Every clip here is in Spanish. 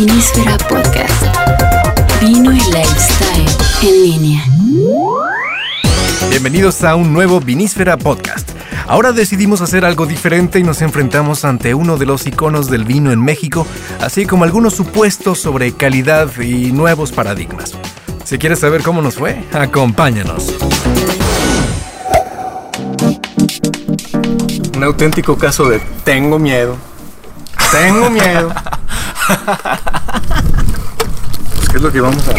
Vinísfera Podcast. Vino y lifestyle en línea. Bienvenidos a un nuevo Vinísfera Podcast. Ahora decidimos hacer algo diferente y nos enfrentamos ante uno de los iconos del vino en México, así como algunos supuestos sobre calidad y nuevos paradigmas. Si quieres saber cómo nos fue, acompáñanos. Un auténtico caso de tengo miedo. Tengo miedo. pues, ¿qué es lo que vamos a.?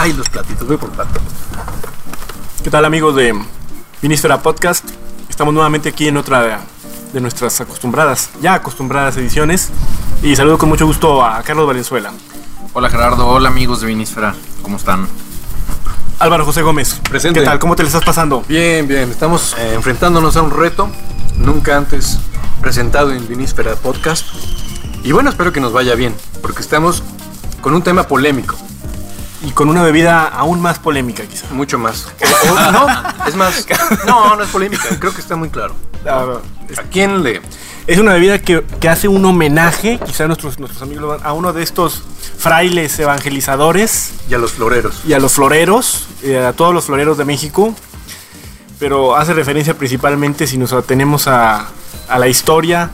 Ay, los platitos, voy por plato. ¿Qué tal amigos de Vinísfera Podcast? Estamos nuevamente aquí en otra de nuestras acostumbradas, ya acostumbradas ediciones. Y saludo con mucho gusto a Carlos Valenzuela. Hola Gerardo, hola amigos de Vinísfera, ¿cómo están? Álvaro José Gómez. Presente. ¿Qué tal? ¿Cómo te le estás pasando? Bien, bien. Estamos eh, enfrentándonos a un reto nunca antes presentado en Vinísfera Podcast. Y bueno, espero que nos vaya bien, porque estamos con un tema polémico. Y con una bebida aún más polémica quizá. Mucho más. O- o- no, es más. No, no es polémica. Creo que está muy claro. ¿A quién le.? Es una bebida que, que hace un homenaje, quizá nuestros, nuestros amigos lo van- a uno de estos frailes evangelizadores Y a los floreros. y a los floreros, eh, a todos los floreros de México, pero hace referencia principalmente si nos atenemos a, a la historia,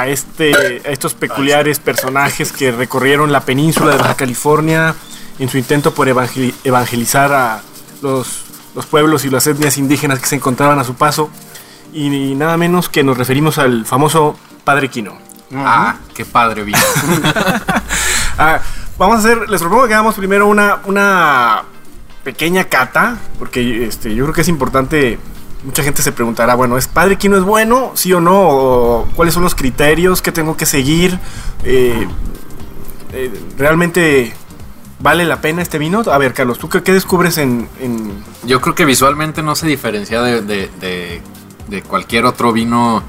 a, este, a estos peculiares personajes que recorrieron la península de Baja California en su intento por evangeli- evangelizar a los, los pueblos y las etnias indígenas que se encontraban a su paso, y, nada menos que nos referimos al famoso Padre Quino. Ah, qué padre vino. Ah, vamos a hacer, les propongo que hagamos primero una, una pequeña cata, porque este, yo creo que es importante. Mucha gente se preguntará, bueno, ¿es padre Quino es bueno? ¿Sí o no? ¿O ¿Cuáles son los criterios? ¿Qué tengo que seguir? Eh, eh, ¿Realmente vale la pena este vino? A ver, Carlos, ¿tú qué, descubres en, Yo creo que visualmente no se diferencia de, cualquier otro vino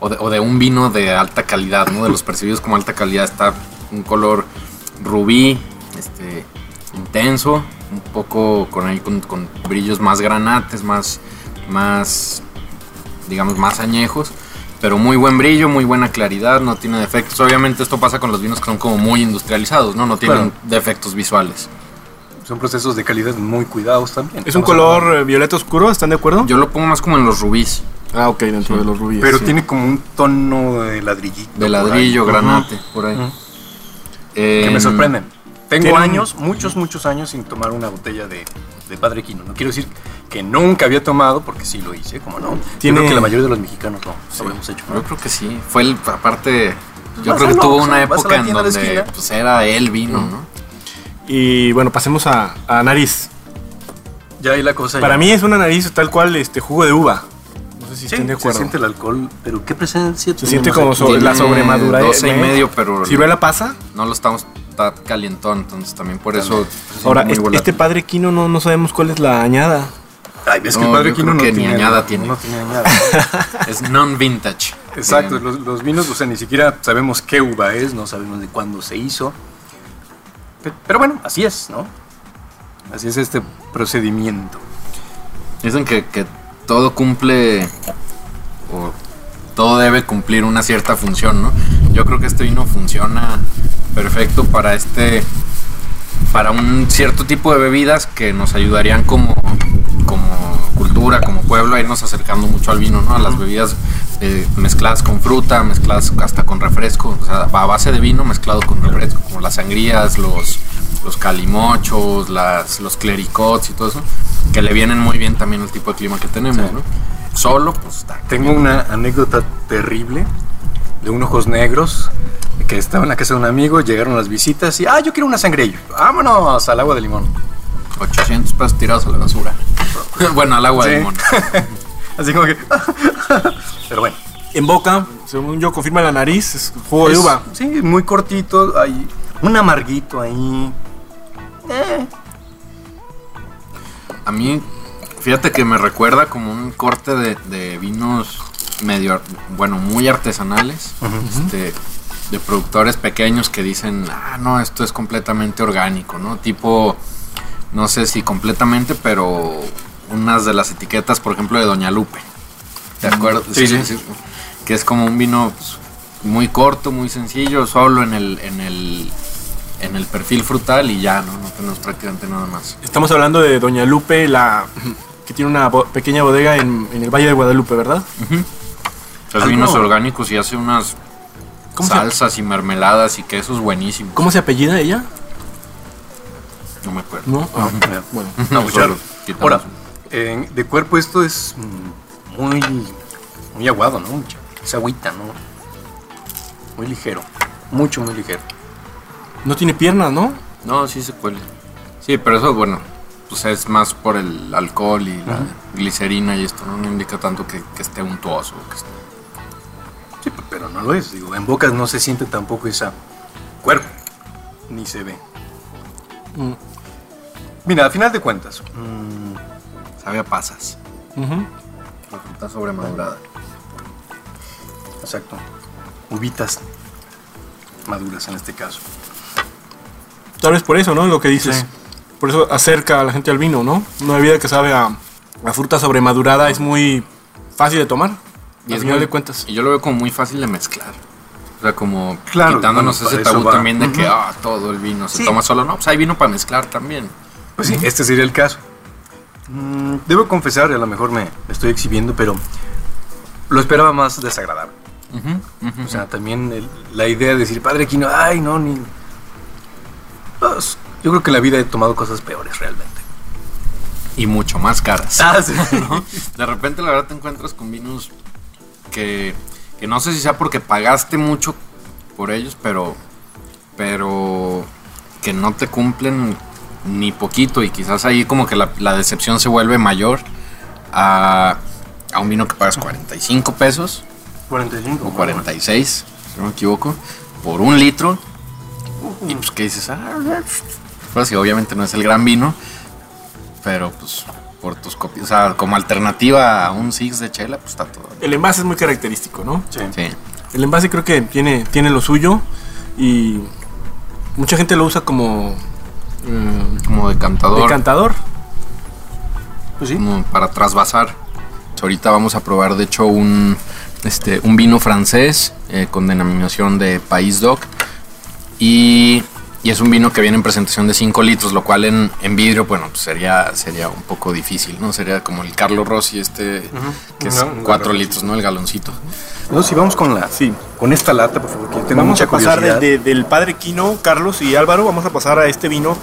o de, un vino de alta calidad, ¿no? De los percibidos como alta calidad está un color rubí, este, intenso, un poco con, con brillos más granates, más, más, digamos, más añejos. Pero muy buen brillo, muy buena claridad, no tiene defectos. Obviamente esto pasa con los vinos que son como muy industrializados, ¿no? No tienen Claro. defectos visuales. Son procesos de calidad muy cuidados también. ¿Es un hablando- color eh, violeta oscuro? ¿Están de acuerdo? Yo lo pongo más como en los rubíes. ah, ok, dentro de los rubíes. Pero sí. tiene como un tono de ladrillito. De por ladrillo, granate, por ahí. Eh, Que me sorprenden. Tengo años, muchos, muchos años sin tomar una botella de, de Padre Quino. No quiero decir que nunca había tomado, porque sí lo hice, como no. Yo Tiene- creo que la mayoría de los mexicanos lo, lo habremos hecho. ¿no? Yo creo que sí. Fue el, aparte, yo Vas creo que tuvo una la época en donde pues era el vino, ¿no? Y bueno, pasemos a, a nariz. Ya ahí la cosa. Para ya- mí es una nariz tal cual este jugo de uva. No sé si Sí, estén de se acuerdo. siente el alcohol, pero ¿qué presencia Se siente como sobre la sobremadura. 12 y medio, pero ¿Ciruela pasa? no lo estamos está calientón, entonces también por eso. Ahora, este, este padre Quino no, no sabemos cuál es la añada. Ay, ves que el Padre Quino no que tiene añada tiene. No tiene añada. es non-vintage. Exacto, los, los vinos, o sea, ni siquiera sabemos qué uva es, no sabemos de cuándo se hizo. Pe- Pero bueno, así es, ¿no? Así es este procedimiento. Dicen que, que todo cumple o todo debe cumplir una cierta función, ¿no? Yo creo que este vino funciona perfecto para este para un cierto tipo de bebidas que nos ayudarían como como cultura, como pueblo a irnos acercando mucho al vino, ¿no? A las bebidas eh, mezcladas con fruta, mezcladas hasta con refresco, o sea, a base de vino mezclado con refresco, como las sangrías, los los calimochos, las, los clericots y todo eso, que le vienen muy bien también al tipo de clima que tenemos, Sí. ¿no? Solo, pues está. Tengo una anécdota terrible de unos ojos negros que estaba en la casa de un amigo, llegaron las visitas y, ah, yo quiero una sangre. Vámonos al agua de limón. 800 pesos tirados a la basura. bueno, al agua Sí. de limón. Así como que... Pero bueno. En boca, según yo, confirma la nariz, es jugo de uva. Sí, muy cortito, hay un amarguito ahí. A mí, fíjate que me recuerda como un corte de, de vinos medio, bueno, muy artesanales, este, de productores pequeños que dicen, ah, no, esto es completamente orgánico, ¿no? Tipo, no sé si completamente, pero unas de las etiquetas, por ejemplo, de Doña Lupe. ¿Te acuerdas? sí, sí. Que es como un vino pues, muy corto, muy sencillo, solo en el, en el, en el perfil frutal y ya, ¿no? No tenemos prácticamente nada más. Estamos hablando de Doña Lupe, la que tiene una bo- pequeña bodega en, en el Valle de Guadalupe, ¿verdad? Hace Algo- vinos orgánicos y hace unas ¿Cómo se- salsas y mermeladas y quesos buenísimos. ¿Cómo se apellida ella? No me acuerdo. No. Ah, bueno. No, pues ya. quitamos. Ahora, eh, de cuerpo esto es muy, muy aguado, ¿no? Es agüita, ¿no? Muy ligero. Mucho, muy ligero. No tiene piernas, ¿no? No, sí se cuele. Sí, pero eso, bueno, pues es más por el alcohol y la glicerina y esto, ¿no? No indica tanto que, que esté untuoso. que esté- no lo es. Digo, en bocas no se siente tampoco esa cuerpo. Ni se ve. Mm. Mira, a final de cuentas. mm, Sabe a pasas. La fruta sobremadurada. exacto. Uvitas maduras en este caso. Tal vez por eso, ¿no? Lo que dices. Sí. Por eso acerca a la gente al vino, ¿no? Una bebida que sabe a, a fruta sobremadurada es muy fácil de tomar. Y es muy- de cuentas. Y yo lo veo como muy fácil de mezclar. O sea, como Claro, quitándonos bueno, ese tabú va. también de que ah, todo el vino se Sí. toma solo. No, pues hay vino para mezclar también. Pues sí, este sería el caso. Mm, debo confesar, y a lo mejor me estoy exhibiendo, pero lo esperaba más desagradable. O sea, también el- la idea de decir, padre Quino, ay, no, ni. Pues, yo creo que en la vida he tomado cosas peores realmente. Y mucho más caras. Ah, sí. ¿no? De repente, la verdad, te encuentras con vinos que, que no sé si sea porque pagaste mucho por ellos, pero, pero que no te cumplen ni poquito. Y quizás ahí, como que la, la decepción se vuelve mayor a, a un vino que pagas 45 pesos 45. o 46, si no me equivoco, por un litro. Y pues, ¿qué dices? Ah, pues obviamente no es el gran vino, pero pues por tus copias, o sea, como alternativa a un Six de chela, pues está todo. El envase es muy característico, ¿no? Sí. Sí. El envase creo que tiene, tiene lo suyo y mucha gente lo usa como eh, Como decantador, decantador. Pues sí. como para trasvasar. Ahorita vamos a probar, de hecho, un, este, un vino francés eh, con denominación de País Doc. Y, y es un vino que viene en presentación de 5 litros, lo cual en, en vidrio, bueno, pues sería, sería un poco difícil, ¿no? Sería como el Carlo Rossi, este, que es No, un 4 Carlo litros, ¿no? El galoncito. No, si vamos con la. Sí. Con esta lata, por favor, que tengo Vamos mucha a pasar curiosidad. de- de- del padre Quino, Carlos y Álvaro, vamos a pasar a este vino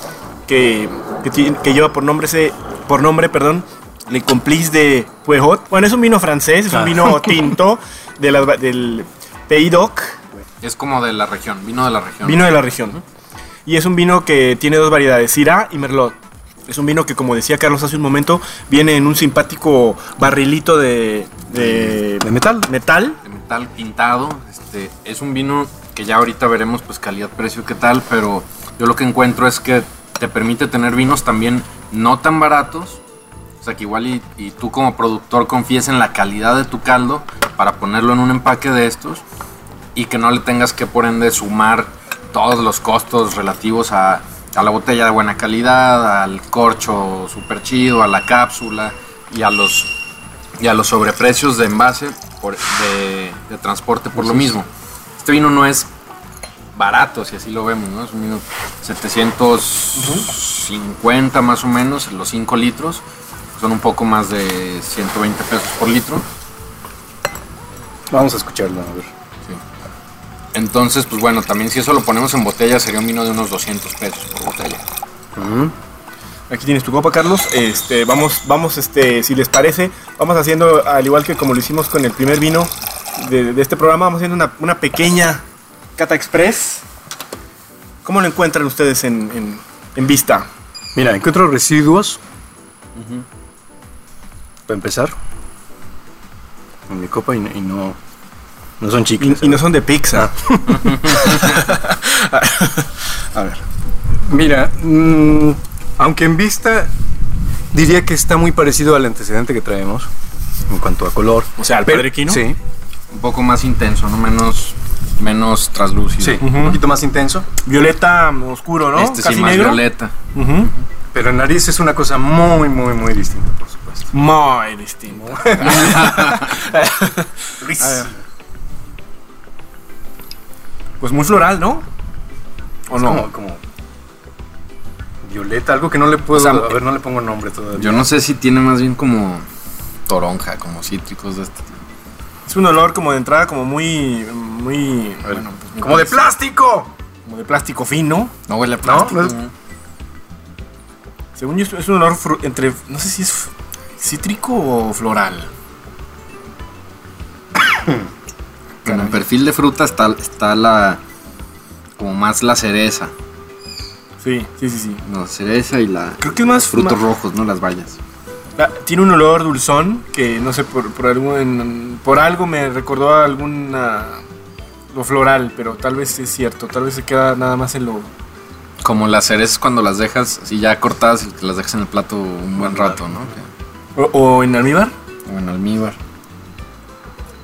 que, que, tiene- que lleva por nombre, ese, por nombre perdón, Le Complice de Puejot. Bueno, es un vino francés, es un Ah. vino tinto de la- del Pays d'Oc, Es como de la región, vino de la región. vino de la región. Y es un vino que tiene dos variedades, Syrah y Merlot. Es un vino que, como decía Carlos hace un momento, viene en un simpático barrilito de, de De metal. metal. de metal pintado. Este, es un vino que ya ahorita veremos pues calidad, precio, qué tal, pero yo lo que encuentro es que te permite tener vinos también no tan baratos. O sea que igual y, y tú como productor confíes en la calidad de tu caldo para ponerlo en un empaque de estos y que no le tengas que por ende sumar todos los costos relativos a, a la botella de buena calidad, al corcho super chido, a la cápsula y a los y a los sobreprecios de envase por- de, de transporte por lo mismo. Este vino no es barato, si así lo vemos, ¿no? Es un vino 750 más o menos, los 5 litros. Son un poco más de 120 pesos por litro. Vamos a escucharlo, a ver. Entonces, pues bueno, también si eso lo ponemos en botella sería un vino de unos 200 pesos por botella. Aquí tienes tu copa, Carlos. Este, vamos, vamos, este, si les parece, vamos haciendo, al igual que como lo hicimos con el primer vino de, de este programa, vamos haciendo una, una pequeña cata express. ¿Cómo lo encuentran ustedes en, en- en vista? Mira, encuentro residuos. Para empezar. En mi copa y, y no. No son chicles. y no son de pizza. A ver. Mira, mm, aunque en vista diría que está muy parecido al antecedente que traemos en cuanto a color. O sea, al Pero- Padre Quino. Sí, Un poco más intenso, ¿no? Menos, menos traslúcido. sí, un poquito más intenso. Violeta oscuro, ¿no? Este sí Casi más negro. violeta. Ujú. Pero en nariz es una cosa muy, muy, muy distinta, por supuesto. Muy distinto. A ver. Pues muy floral, ¿no? ¿O Es no? Como, como violeta, algo que no le puedo. O sea, a ver, no le pongo nombre todavía. Yo no sé si tiene más bien como toronja, como cítricos de este tipo. Es un olor como de entrada, como muy. muy. A ver, bueno, pues, muy ¡Como de plástico! Como de plástico fino. No huele a plástico. no es- Según yo, es- un olor fru- entre. No sé si es cítrico o floral. En perfil de fruta está, está la. Como más la cereza. Sí, sí, sí, sí. La cereza y la. Creo que es más. Frutos más- rojos, ¿no? Las bayas. Ah, Tiene un olor dulzón que no sé, por, por, algún, por algo me recordó a alguna. lo floral, pero tal vez es cierto. Tal vez se queda nada más en lo. Como las cerezas cuando las dejas así ya cortadas y te las dejas en el plato un buen rato, ¿no? O, o en almíbar. O en almíbar.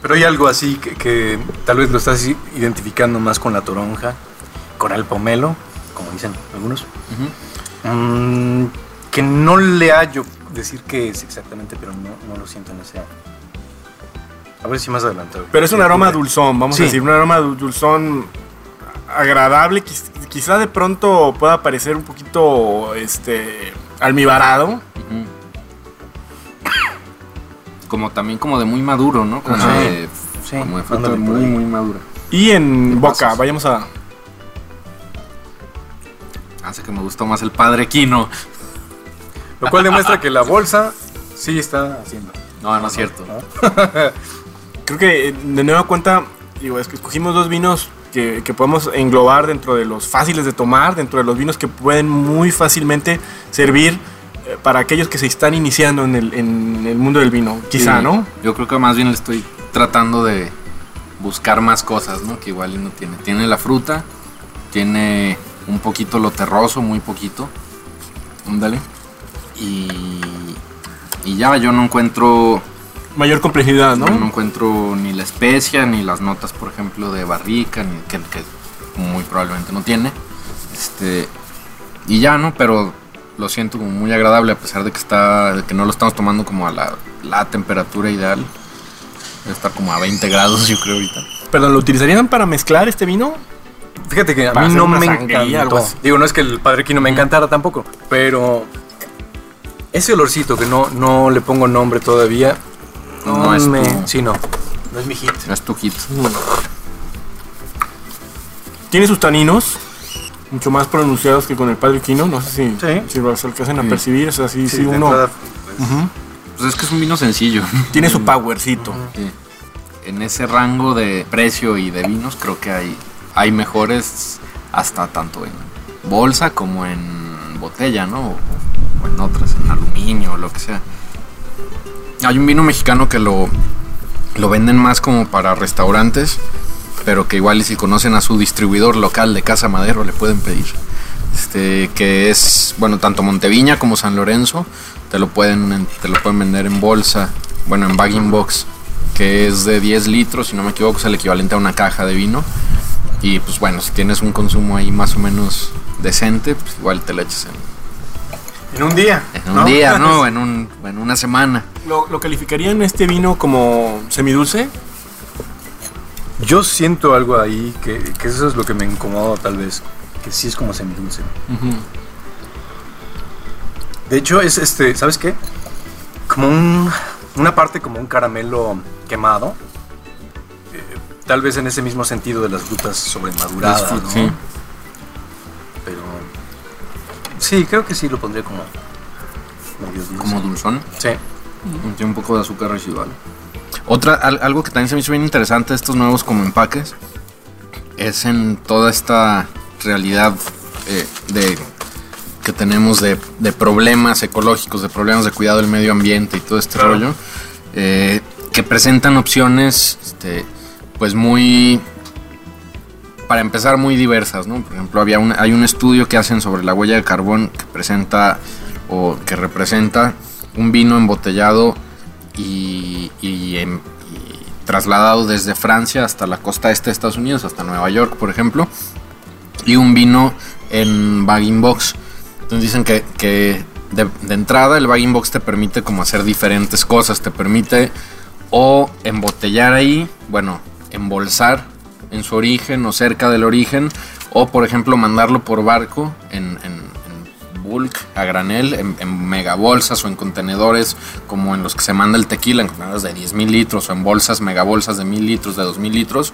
Pero hay algo así que, que tal vez lo estás identificando más con la toronja, con el pomelo, como dicen algunos. Mm, que no le hallo decir qué es exactamente, pero no, no lo siento en ese. A ver si más adelante. Pero es un aroma dulzón, vamos Sí. a decir, un aroma dul- dulzón agradable. quiz- Quizá de pronto pueda parecer un poquito este almibarado. Como también como de muy maduro, ¿no? Como, Ajá. de, Sí, como de fruta ándale por muy, muy madura. Y en ¿Qué boca, vayamos a. Hace que me gustó más el padre Quino. Lo cual demuestra que la bolsa sí está haciendo. No, no es cierto. Creo que eh, de nueva cuenta, digo, es que escogimos dos vinos que, que podemos englobar dentro de los fáciles de tomar, dentro de los vinos que pueden muy fácilmente servir para aquellos que se están iniciando en el, en el mundo del vino. Quizá, Sí, ¿no? Yo creo que más bien le estoy tratando de buscar más cosas, ¿no? Que igual no tiene. Tiene la fruta, tiene un poquito lo terroso, muy poquito. Ándale. Y, y ya yo no encuentro Mayor complejidad, ¿no? no encuentro ni la especia ni las notas, por ejemplo, de barrica, ni que, que muy probablemente no tiene. Este y ya, ¿no? Pero lo siento como muy agradable a pesar de que está de que no lo estamos tomando como a la, la temperatura ideal. Debe estar como a 20 grados, yo creo ahorita. Perdón, ¿lo utilizarían para mezclar este vino? Fíjate que a Para mí no me así. Digo, no es que el padre Quino me encantara tampoco, pero ese olorcito que no, no le pongo nombre todavía. No es me. tu- Sí, no. No es mi hit. No es tu hit. Tiene sus taninos, mucho más pronunciados que con el Padre Quino. No sé si, Sí. si lo alcancen a percibir. O sea, sí, sí, de uno. entrada, Ujú. Pues es que es un vino sencillo. Tiene su powercito. Sí. En ese rango de precio y de vinos creo que hay, hay mejores hasta tanto en bolsa como en botella, ¿no? O, o en otras, en aluminio o lo que sea. Hay un vino mexicano que lo, lo venden más como para restaurantes, pero que igual y si conocen a su distribuidor local de Casa Madero le pueden pedir. Este, que es, bueno, tanto Monteviña como San Lorenzo, te lo pueden, te lo pueden vender en bolsa, bueno, en bagging box, que es de 10 litros, si no me equivoco, es el equivalente a una caja de vino. Y pues bueno, si tienes un consumo ahí más o menos decente, pues igual te lo echas en, En un día. en un ¿no? día, ¿no? En, un, en una semana. ¿Lo, lo calificarían este vino como semidulce? Yo siento algo ahí que, que eso es lo que me incomoda tal vez. Que sí es como semidulce. De hecho, es este, ¿sabes qué? Como un, una parte como un caramelo quemado. Eh, tal vez en ese mismo sentido de las frutas sobremaduradas, ¿no? sí. Pero sí, creo que sí lo pondría como medio dulce. Como dulzón. Sí. Un poco de azúcar residual. Otra, al- algo que también se me hizo bien interesante de estos nuevos como empaques es en toda esta realidad eh, de que tenemos de, de problemas ecológicos, de problemas de cuidado del medio ambiente y todo este Claro. rollo, eh, que presentan opciones, este, pues muy, para empezar, muy diversas, ¿no? Por ejemplo, había un, hay un estudio que hacen sobre la huella de carbón que presenta o que representa un vino embotellado y, y y trasladado desde Francia hasta la costa este de Estados Unidos, hasta Nueva York, por ejemplo, y un vino en bagging box. Entonces dicen que, que de, entrada el bagging box te permite como hacer diferentes cosas, te permite o embotellar ahí, bueno, embolsar en su origen o cerca del origen, o por ejemplo mandarlo por barco en, en- en bulk, a granel, en, en megabolsas o en contenedores como en los que se manda el tequila, en contenedores de 10 mil litros o en bolsas, megabolsas de mil litros, de 2 mil litros,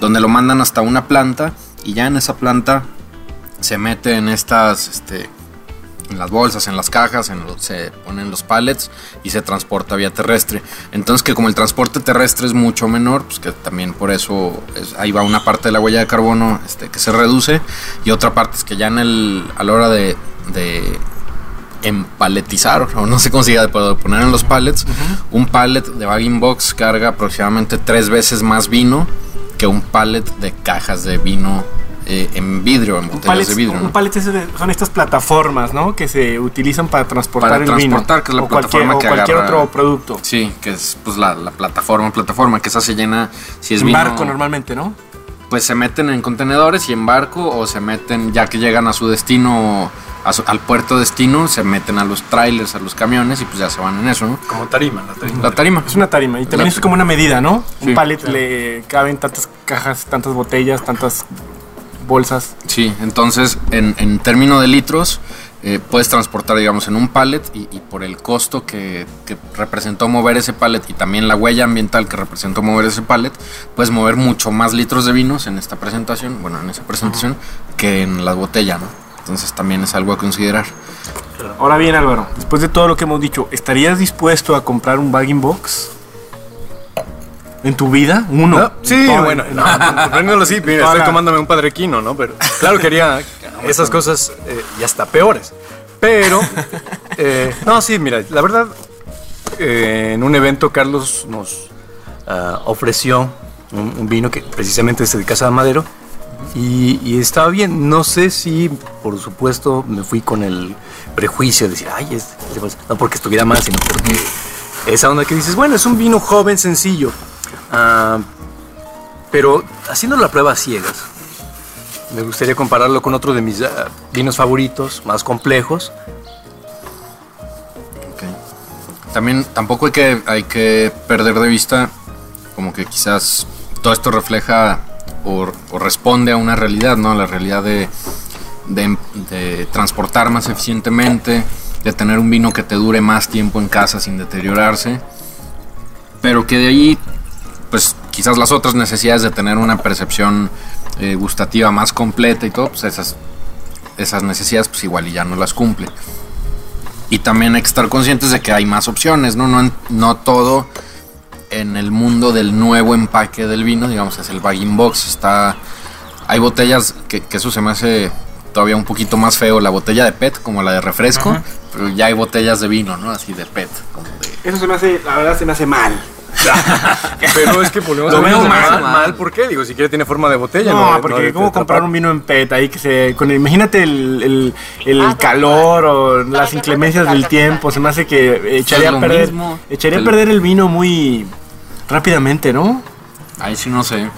donde lo mandan hasta una planta y ya en esa planta se mete en estas, este, en las bolsas, en las cajas, en se ponen los pallets y se transporta vía terrestre. Entonces que como el transporte terrestre es mucho menor, pues que también por eso es- ahí va una parte de la huella de carbono este, que se reduce y otra parte es que ya en el, a la hora de, de empaletizar, o no sé cómo se diga, de poner en los pallets, un pallet de bagging box carga aproximadamente tres veces más vino que un pallet de cajas de vino eh, en vidrio, en botellas pallet, de vidrio. un ¿no? pallet son estas plataformas, ¿no? Que se utilizan para transportar Para el vino. transportar, que es la o cualquier, plataforma o que cualquier agarra- otro producto. Sí, que es pues la, la plataforma, plataforma, que esa se llena si es En vino. barco normalmente, ¿no? Pues se meten en contenedores y en barco o se meten ya que llegan a su destino, a su- al puerto destino, se meten a los trailers, a los camiones y pues ya se van en eso, ¿no? Como tarima, la tarima. La tarima. Es una tarima. Y también La- es como una medida, ¿no? Sí. Un pallet le caben tantas cajas, tantas botellas, tantas bolsas. Sí, entonces en, en término de litros eh, puedes transportar, digamos, en un pallet y, y por el costo que, que representó mover ese pallet y también la huella ambiental que representó mover ese pallet, puedes mover mucho más litros de vinos en esta presentación, bueno, en esa presentación, que en la botella, ¿no? Entonces también es algo a considerar. Ahora bien, Álvaro, después de todo lo que hemos dicho, ¿estarías dispuesto a comprar un bagging box? ¿En tu vida? Uno. No, sí, Todo- bueno, no, comprendiéndolo así, mira, estoy tomándome un padrequino, ¿no? Pero claro, quería esas cosas eh, y hasta peores. Pero, eh, no, sí, mira, la verdad, eh, en un evento Carlos nos ah, ofreció un, un vino que precisamente es de Casa de Madero y, estaba bien. No sé si, por supuesto, me fui con el prejuicio de decir, ay, es, no porque estuviera mal, sino porque esa onda que dices, bueno, es un vino joven, sencillo. Ah, pero haciendo la prueba ciegas, me gustaría compararlo con otro de mis ah, vinos favoritos, más complejos. Ok. También tampoco hay que, hay que perder de vista como que quizás todo esto refleja o, responde a una realidad, ¿no? La realidad de, transportar más eficientemente, de tener un vino que te dure más tiempo en casa sin deteriorarse, pero que de ahí, pues quizás las otras necesidades de tener una percepción eh, gustativa más completa y todo, pues esas, esas necesidades pues igual ya no las cumple. Y también hay que estar conscientes de que hay más opciones, ¿no? No, no todo en el mundo del nuevo empaque del vino, digamos, es el bagging box. Está, hay botellas que, que eso se me hace todavía un poquito más feo, la botella de PET, como la de refresco, pero ya hay botellas de vino, ¿no? Así de PET. como de- Eso se me hace, la verdad, se me hace mal. Pero es que volvemos Lo veo mal, mal. mal, ¿por qué? Digo, si quiere tiene forma de botella. No, de- porque de- ¿cómo comprar un vino en PET ahí que se... Con, imagínate el, el- el calor o las inclemencias del tiempo, se me hace que echaría a perder, mismo. echaría a perder el vino muy rápidamente, ¿no? Ahí sí no sé.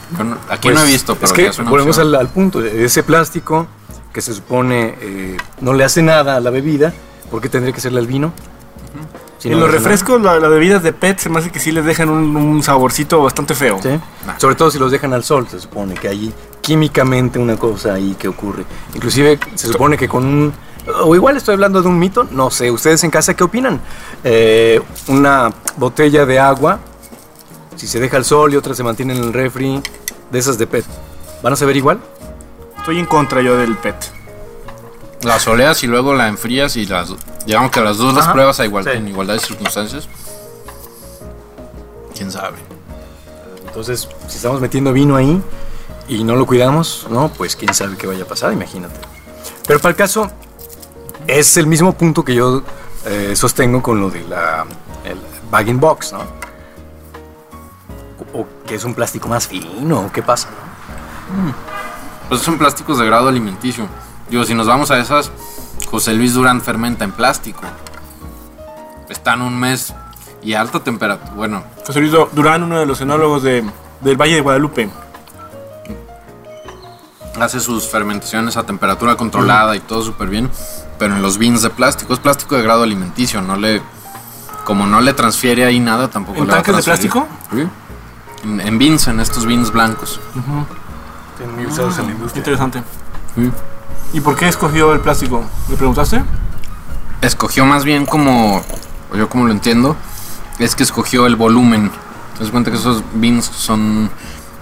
Aquí Pues, no he visto, pero es que es una volvemos al, al punto. Ese plástico que se supone eh, no le hace nada a la bebida, ¿por qué tendría que serle al vino? Si y no los le hace refrescos, la- las bebidas de PET, se me hace que sí les dejan un, un saborcito bastante feo. Sí. Sobre todo si los dejan al sol, se supone que hay químicamente una cosa ahí que ocurre. Inclusive se supone que con un... O igual estoy hablando de un mito, no sé, ustedes en casa qué opinan. Eh, una botella de agua, si se deja al sol y otra se mantiene en el refri, de esas de PET, ¿van a saber igual? Estoy en contra yo del PET. La soleas y luego la enfrías y las digamos que las dos las pruebas a igual, Sí. en igualdad de circunstancias. ¿Quién sabe? Entonces, si estamos metiendo vino ahí y no lo cuidamos, no, pues quién sabe qué vaya a pasar, imagínate. Pero para el caso, es el mismo punto que yo eh, sostengo con lo de la el bagging box, ¿no? O, que es un plástico más fino, ¿o qué pasa? Pues son plásticos de grado alimenticio. Digo, si nos vamos a esas, José Luis Durán fermenta en plástico. Están un mes y a alta temperatura. Bueno, José Luis Durán, uno de los enólogos de, del Valle de Guadalupe. hace sus fermentaciones a temperatura controlada y todo súper bien. Pero en los beans de plástico, es plástico de grado alimenticio. No le. Como no le transfiere ahí nada, tampoco ¿En le va a tanques de plástico? Sí. En, en beans, en estos beans blancos. Muy usados en la industria. Interesante. Mm. ¿Y por qué escogió el plástico? ¿Le preguntaste? Escogió más bien como, o yo como lo entiendo, es que escogió el volumen. Te das cuenta que esos beans son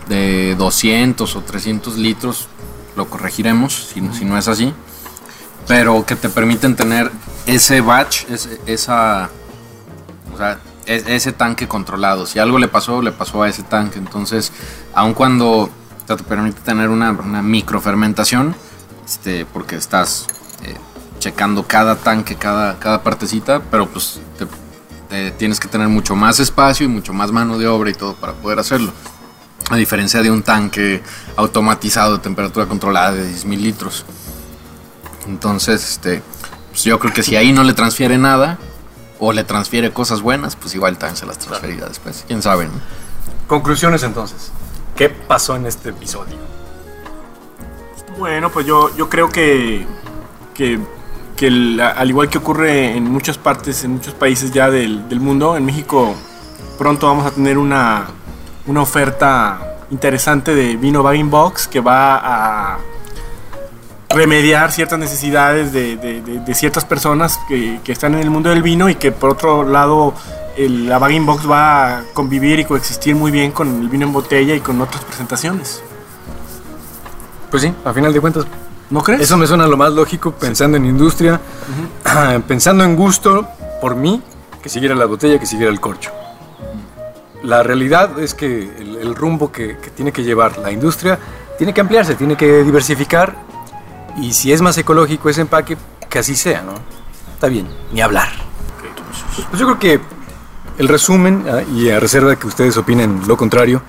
de 200 o 300 litros, lo corregiremos si, si no es así, pero que te permiten tener ese batch, ese, esa, o sea, e- ese tanque controlado. Si algo le pasó, le pasó a ese tanque. Entonces, aun cuando te permite tener una, microfermentación, este, porque estás eh, checando cada tanque, cada, partecita, pero pues tienes que tener mucho más espacio y mucho más mano de obra y todo para poder hacerlo. A diferencia de un tanque automatizado de temperatura controlada de 10.000 litros. Entonces, este, pues yo creo que si ahí no le transfiere nada, o le transfiere cosas buenas, pues igual también se las transferirá después. Quién sabe, ¿no? Conclusiones entonces. ¿Qué pasó en este episodio? Bueno, pues yo, yo creo que, que, que el- al igual que ocurre en muchas partes, en muchos países ya del, del mundo, en México pronto vamos a tener una, una oferta interesante de vino Bagging Box que va a remediar ciertas necesidades de, de- de- de ciertas personas que, que están en el mundo del vino y que por otro lado el- la Bagging Box va a convivir y coexistir muy bien con el vino en botella y con otras presentaciones. Pues sí, a final de cuentas, ¿No crees? eso me suena lo más lógico pensando en industria, pensando en gusto, por mí, que siguiera la botella, que siguiera el corcho. La realidad es que el, el rumbo que, que tiene que llevar la industria tiene que ampliarse, tiene que diversificar y si es más ecológico ese empaque, que así sea, ¿no? Está bien, ni hablar. Pues yo creo que el resumen, ah, y a reserva de que ustedes opinen lo contrario,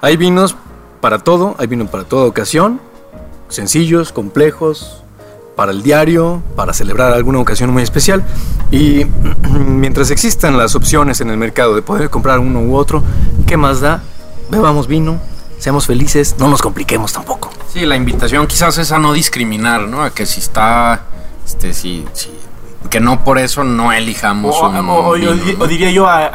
hay vinos para todo, hay vino para toda ocasión, sencillos, complejos, para el diario, para celebrar alguna ocasión muy especial. Y mientras existan las opciones en el mercado de poder comprar uno u otro, ¿qué más da? Bebamos vino, seamos felices, no nos compliquemos tampoco. Sí, la invitación quizás es a no discriminar, ¿no? A que si está, este, si, si- que no por eso no elijamos O, un o- o- vino, o- ¿no? o diría yo a,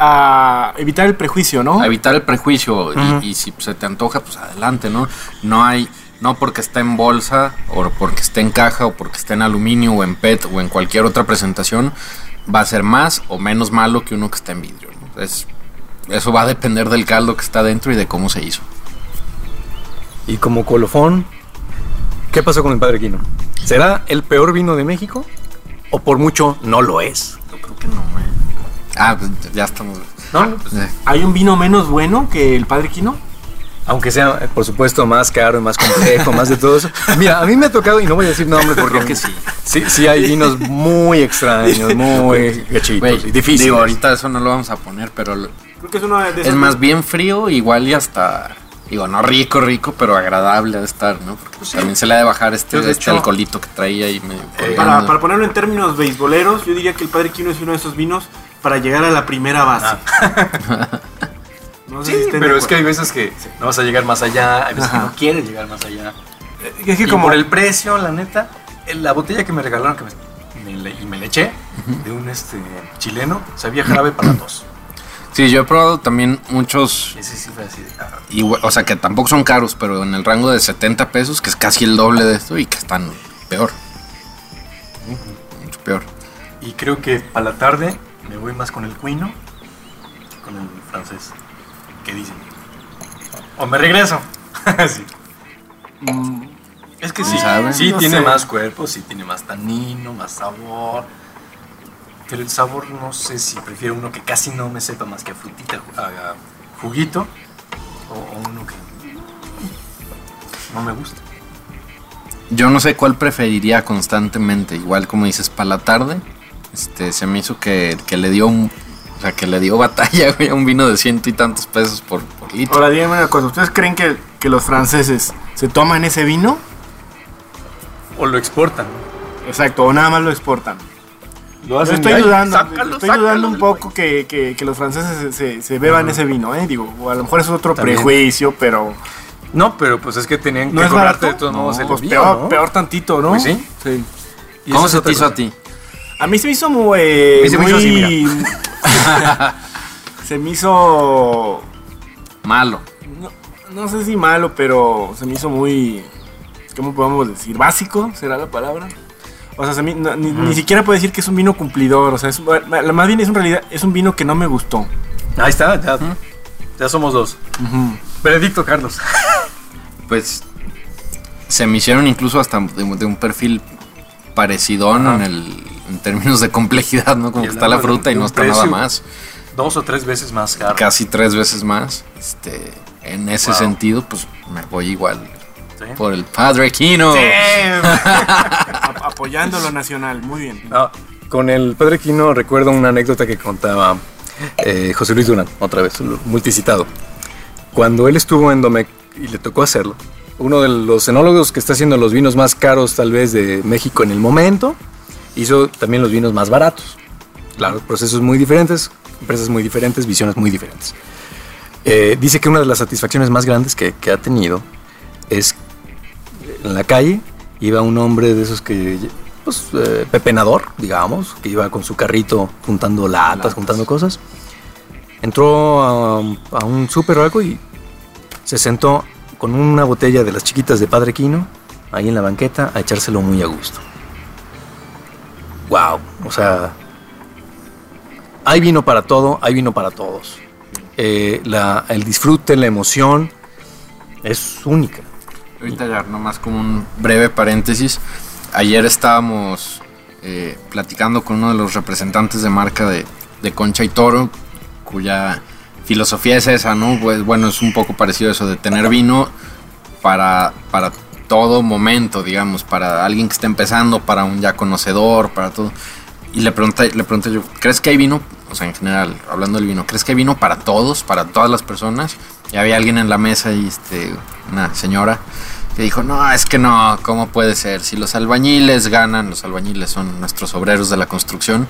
a evitar el prejuicio, ¿no? A evitar el prejuicio y- si se te antoja, pues adelante, ¿no? No hay, no porque esté en bolsa o porque esté en caja o porque esté en aluminio o en PET o en cualquier otra presentación, va a ser más o menos malo que uno que está en vidrio. ¿no? Es- eso va a depender del caldo que está dentro y de cómo se hizo. Y como colofón, ¿qué pasó con el Padre Quino? ¿Será el peor vino de México? ¿O por mucho no lo es? Yo creo que no, güey. Ah, pues ya estamos. ¿No? pues, eh, ¿Hay un vino menos bueno que el Padre Quino? Aunque sea, eh, por supuesto, más caro, más complejo, más de todo eso. Mira, a mí me ha tocado, y no voy a decir nombres porque Creo que sí. Sí, sí hay vinos muy extraños, muy gachitos y difíciles. Digo, ahorita eso no lo vamos a poner, pero Creo que es uno de es más bien frío, igual y hasta. Digo, no rico, rico, pero agradable de estar, ¿no? Porque pues, también se le ha de bajar este, Yo, de este hecho, alcoholito que traía ahí medio Para, colgando. para ponerlo en términos beisboleros, yo diría que el Padre Quino es uno de esos vinos para llegar a la primera base. No sé Sí, si pero es que hay veces que no vas a llegar más allá, hay veces Ajá. que no quieres llegar más allá. Es que Y como por el precio, la neta, el- la botella que me regalaron que me, me le- y me le eché de un este chileno, sabía jarabe para dos. Sí, yo he probado también muchos, Ese sí fue así de, igual- o sea, que tampoco son caros, pero en el rango de 70 pesos, que es casi el doble de esto y que están peor. Mucho peor. Y creo que para la tarde me voy más con el cuino que con el francés. ¿Qué dicen? O me regreso. sí. mm, Es que ¿Quién sí, sí No tiene sé. más cuerpo, sí tiene más tanino, más sabor. Pero el sabor no sé si prefiero uno que casi no me sepa más que a frutita, a, a juguito, o, o uno que no me gusta. Yo no sé cuál preferiría constantemente, igual como dices, para la tarde, este, se me hizo que, que le dio un, o sea, que le dio batalla, güey, a un vino de ciento y tantos pesos por, por litro. Ahora díganme una cosa, ¿ustedes creen que, que los franceses se toman ese vino? O lo exportan. Exacto, o nada más lo exportan. Lo Yo estoy dudando, sácalo, estoy sácalo dudando un poco que, que- que los franceses se, beban ese vino, ¿eh? Digo, o a lo mejor es otro También. prejuicio, pero No, pero pues es que tenían ¿no que es cobrarte de todos modos el pues envío, peor, ¿no? peor tantito, ¿no? Pues sí. Sí. Y ¿Cómo se te hizo a ti? A mí se me hizo muy... eh, mí se me hizo así, muy- se me hizo... Malo. no, no sé si malo, pero se me hizo muy, ¿cómo podemos decir? Básico, será la palabra. O sea, se me- no, ni, ni siquiera puedo decir que es un vino cumplidor. O sea, es, la- más bien es en realidad es un vino que no me gustó. Ahí está, ya, ya somos dos. Benedicto Carlos. Pues se me hicieron incluso hasta de, de un perfil parecidón en, el, en términos de complejidad, ¿no? Como que está la fruta y de no está nada más. Dos o tres veces más caro. Casi tres veces más. Este, en ese Wow. sentido, pues me voy igual Sí. por el Padre Quino. Ap- apoyando lo nacional, muy bien. No, con el Padre Quino recuerdo una anécdota que contaba eh, José Luis Durán, otra vez, multicitado. Cuando él estuvo en Domecq y le tocó hacerlo, uno de los enólogos que está haciendo los vinos más caros tal vez de México en el momento, hizo también los vinos más baratos. Claro, procesos muy diferentes, empresas muy diferentes, visiones muy diferentes. Eh, dice que una de las satisfacciones más grandes que, que ha tenido es en la calle iba un hombre de esos que pues eh, pepenador digamos que iba con su carrito juntando latas, juntando cosas. Entró a, a un súper o algo y se sentó con una botella de las chiquitas de Padre Quino ahí en la banqueta a echárselo muy a gusto. Wow o sea hay vino para todo hay vino para todos. Eh, la- el disfrute la emoción es única Ahorita ya, nomás como un breve paréntesis. Ayer estábamos eh, platicando con uno de los representantes de marca de, de Concha y Toro, cuya filosofía es esa, ¿no? Pues bueno, es un poco parecido a eso de tener vino para, para todo momento, digamos, para alguien que esté empezando, para un ya conocedor, para todo. Y le pregunté, le pregunté yo, ¿crees que hay vino? O sea, en general, hablando del vino, ¿crees que hay vino para todos, para todas las personas? Y había alguien en la mesa y este, una señora que dijo, no, es que no, ¿cómo puede ser? Si los albañiles ganan, los albañiles son nuestros obreros de la construcción,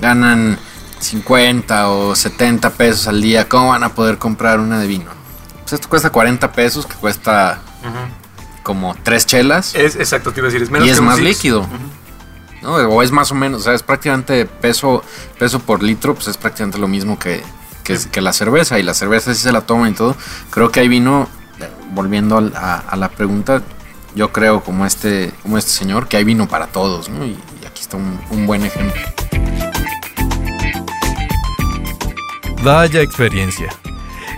ganan 50 o 70 pesos al día, ¿cómo van a poder comprar una de vino? Pues esto cuesta 40 pesos, que cuesta como tres chelas es exacto te iba a decir es menos y es que más líquido. ¿No? O es más o menos, o sea, es prácticamente peso, peso por litro, pues es prácticamente lo mismo que, que, que la cerveza. Y la cerveza sí se la toma y todo. Creo que hay vino, volviendo a, a la pregunta, yo creo como este, como este señor, que hay vino para todos, ¿no? Y, y aquí está un, un buen ejemplo. Vaya experiencia.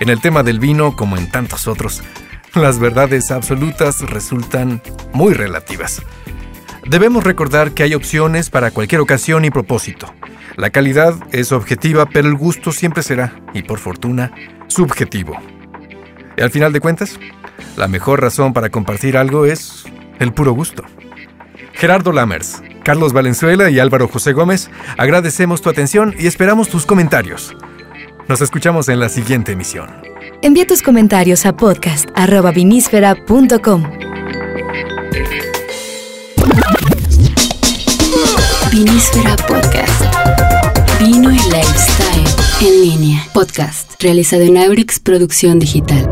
En el tema del vino, como en tantos otros, las verdades absolutas resultan muy relativas. Debemos recordar que hay opciones para cualquier ocasión y propósito. La calidad es objetiva, pero el gusto siempre será, y por fortuna, subjetivo. Y al final de cuentas, la mejor razón para compartir algo es el puro gusto. Gerardo Lammers, Carlos Valenzuela y Álvaro José Gómez, agradecemos tu atención y esperamos tus comentarios. Nos escuchamos en la siguiente emisión. Envía tus comentarios a podcast.vinísfera.com. Vinísfera Podcast. Vino y lifestyle en línea. Podcast realizado en Aurix Producción Digital.